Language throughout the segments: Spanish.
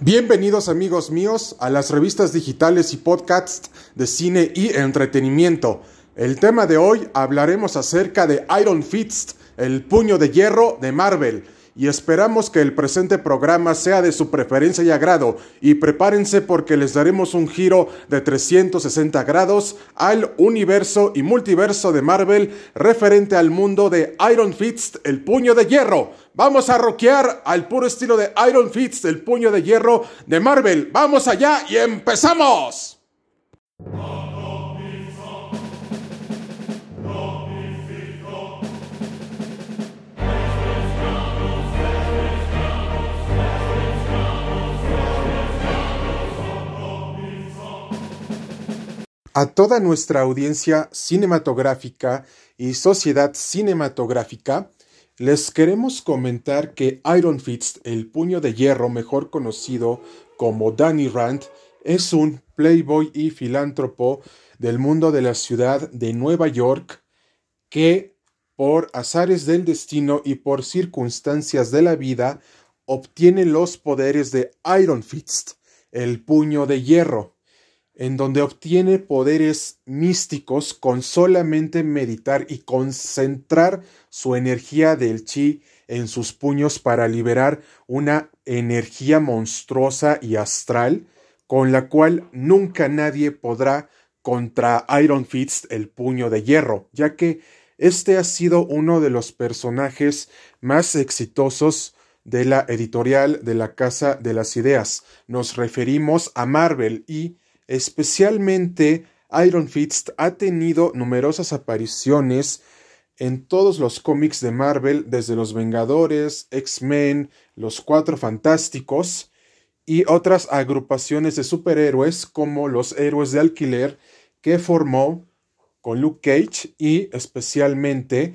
Bienvenidos amigos míos a las revistas digitales y podcasts de cine y entretenimiento. El tema de hoy hablaremos acerca de Iron Fist, el puño de hierro de Marvel y esperamos que el presente programa sea de su preferencia y agrado y prepárense porque les daremos un giro de 360 grados al universo y multiverso de Marvel referente al mundo de Iron Fist, el puño de hierro. Vamos a rockear al puro estilo de Iron Fist, el puño de hierro de Marvel. Vamos allá y empezamos. A toda nuestra audiencia cinematográfica y sociedad cinematográfica, les queremos comentar que Iron Fist, el puño de hierro mejor conocido como Danny Rand, es un playboy y filántropo del mundo de la ciudad de Nueva York que, por azares del destino y por circunstancias de la vida, obtiene los poderes de Iron Fist, el puño de hierro en donde obtiene poderes místicos con solamente meditar y concentrar su energía del chi en sus puños para liberar una energía monstruosa y astral con la cual nunca nadie podrá contra Iron Fist el puño de hierro, ya que este ha sido uno de los personajes más exitosos de la editorial de la Casa de las Ideas. Nos referimos a Marvel y Especialmente Iron Fist ha tenido numerosas apariciones en todos los cómics de Marvel, desde los Vengadores, X-Men, los Cuatro Fantásticos y otras agrupaciones de superhéroes como los Héroes de Alquiler que formó con Luke Cage y especialmente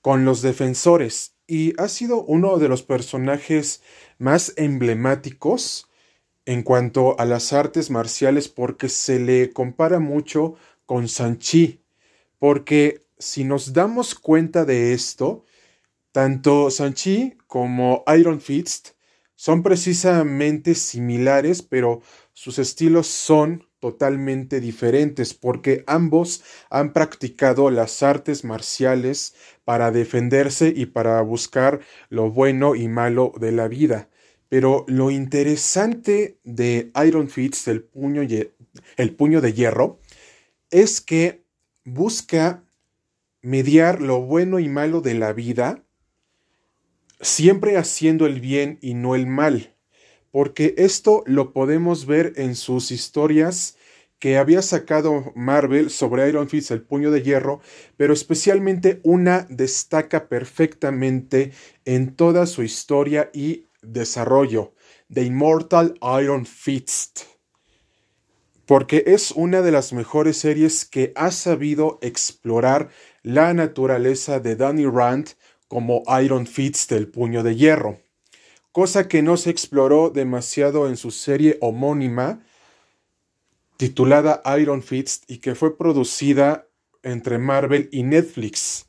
con los Defensores. Y ha sido uno de los personajes más emblemáticos en cuanto a las artes marciales porque se le compara mucho con Sanchi, porque si nos damos cuenta de esto, tanto Sanchi como Iron Fist son precisamente similares, pero sus estilos son totalmente diferentes porque ambos han practicado las artes marciales para defenderse y para buscar lo bueno y malo de la vida. Pero lo interesante de Iron Fist, el puño, el puño de hierro, es que busca mediar lo bueno y malo de la vida, siempre haciendo el bien y no el mal, porque esto lo podemos ver en sus historias que había sacado Marvel sobre Iron Fist, el puño de hierro, pero especialmente una destaca perfectamente en toda su historia y desarrollo de Immortal Iron Fist, porque es una de las mejores series que ha sabido explorar la naturaleza de Danny Rand como Iron Fist del puño de hierro, cosa que no se exploró demasiado en su serie homónima titulada Iron Fist y que fue producida entre Marvel y Netflix,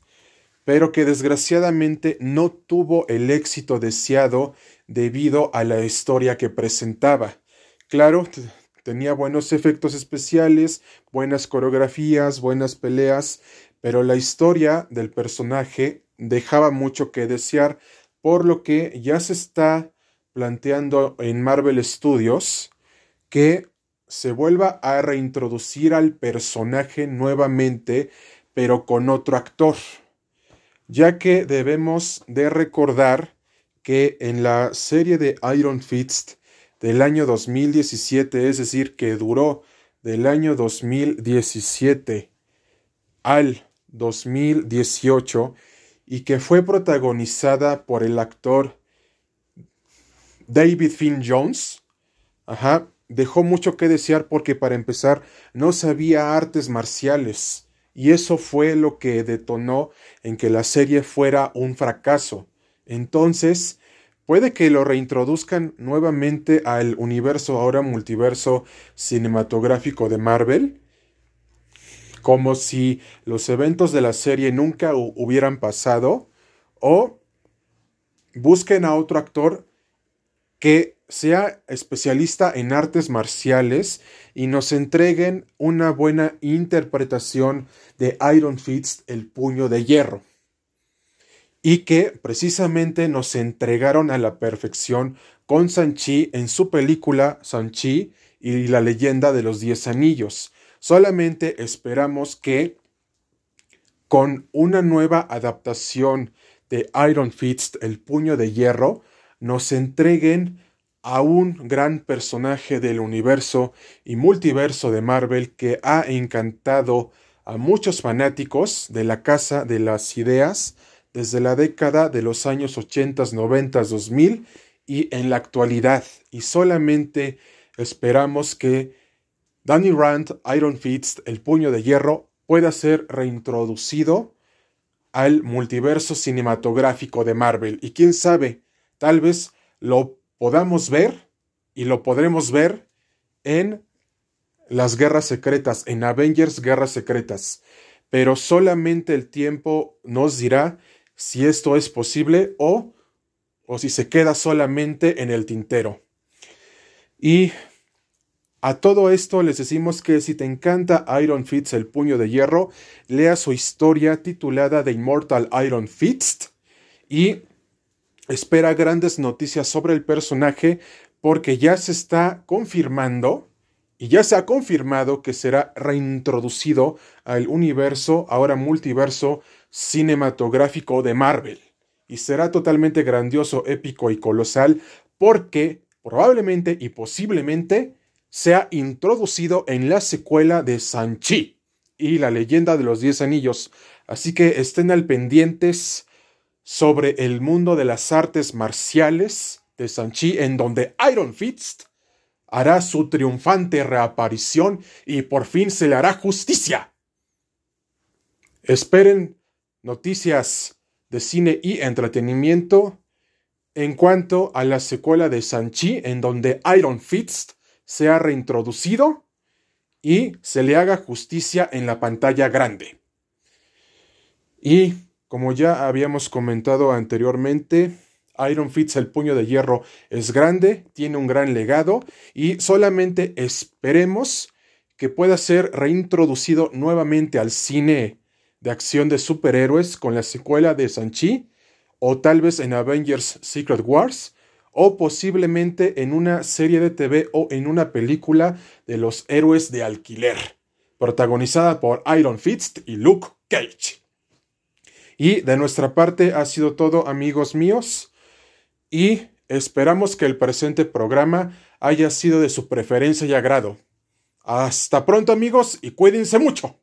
pero que desgraciadamente no tuvo el éxito deseado debido a la historia que presentaba. Claro, tenía buenos efectos especiales, buenas coreografías, buenas peleas, pero la historia del personaje dejaba mucho que desear, por lo que ya se está planteando en Marvel Studios que se vuelva a reintroducir al personaje nuevamente, pero con otro actor, ya que debemos de recordar que en la serie de Iron Fist del año 2017, es decir, que duró del año 2017 al 2018 y que fue protagonizada por el actor David Finn Jones, ajá, dejó mucho que desear porque para empezar no sabía artes marciales y eso fue lo que detonó en que la serie fuera un fracaso. Entonces, puede que lo reintroduzcan nuevamente al universo, ahora multiverso cinematográfico de Marvel, como si los eventos de la serie nunca hubieran pasado, o busquen a otro actor que sea especialista en artes marciales y nos entreguen una buena interpretación de Iron Fist, el puño de hierro. Y que precisamente nos entregaron a la perfección con Sanchi en su película Sanchi y la leyenda de los diez anillos. Solamente esperamos que con una nueva adaptación de Iron Fist, el puño de hierro, nos entreguen a un gran personaje del universo y multiverso de Marvel que ha encantado a muchos fanáticos de la Casa de las Ideas desde la década de los años 80, 90, 2000 y en la actualidad. Y solamente esperamos que Danny Rand, Iron Fist, el puño de hierro, pueda ser reintroducido al multiverso cinematográfico de Marvel. Y quién sabe, tal vez lo podamos ver y lo podremos ver en las guerras secretas, en Avengers Guerras Secretas. Pero solamente el tiempo nos dirá si esto es posible o, o si se queda solamente en el tintero. Y a todo esto les decimos que si te encanta Iron Fist el puño de hierro, lea su historia titulada The Immortal Iron Fist y espera grandes noticias sobre el personaje porque ya se está confirmando y ya se ha confirmado que será reintroducido al universo, ahora multiverso cinematográfico de Marvel. Y será totalmente grandioso, épico y colosal porque probablemente y posiblemente sea introducido en la secuela de Sanchi y la leyenda de los Diez Anillos. Así que estén al pendientes sobre el mundo de las artes marciales de Sanchi, en donde Iron Fist hará su triunfante reaparición y por fin se le hará justicia. Esperen noticias de cine y entretenimiento en cuanto a la secuela de Sanchi, en donde Iron Fist sea reintroducido y se le haga justicia en la pantalla grande. Y como ya habíamos comentado anteriormente, Iron Fist el puño de hierro es grande, tiene un gran legado y solamente esperemos que pueda ser reintroducido nuevamente al cine de acción de superhéroes con la secuela de Sanchi o tal vez en Avengers Secret Wars o posiblemente en una serie de TV o en una película de los héroes de alquiler, protagonizada por Iron Fist y Luke Cage. Y de nuestra parte ha sido todo, amigos míos, y esperamos que el presente programa haya sido de su preferencia y agrado. Hasta pronto, amigos, y cuídense mucho.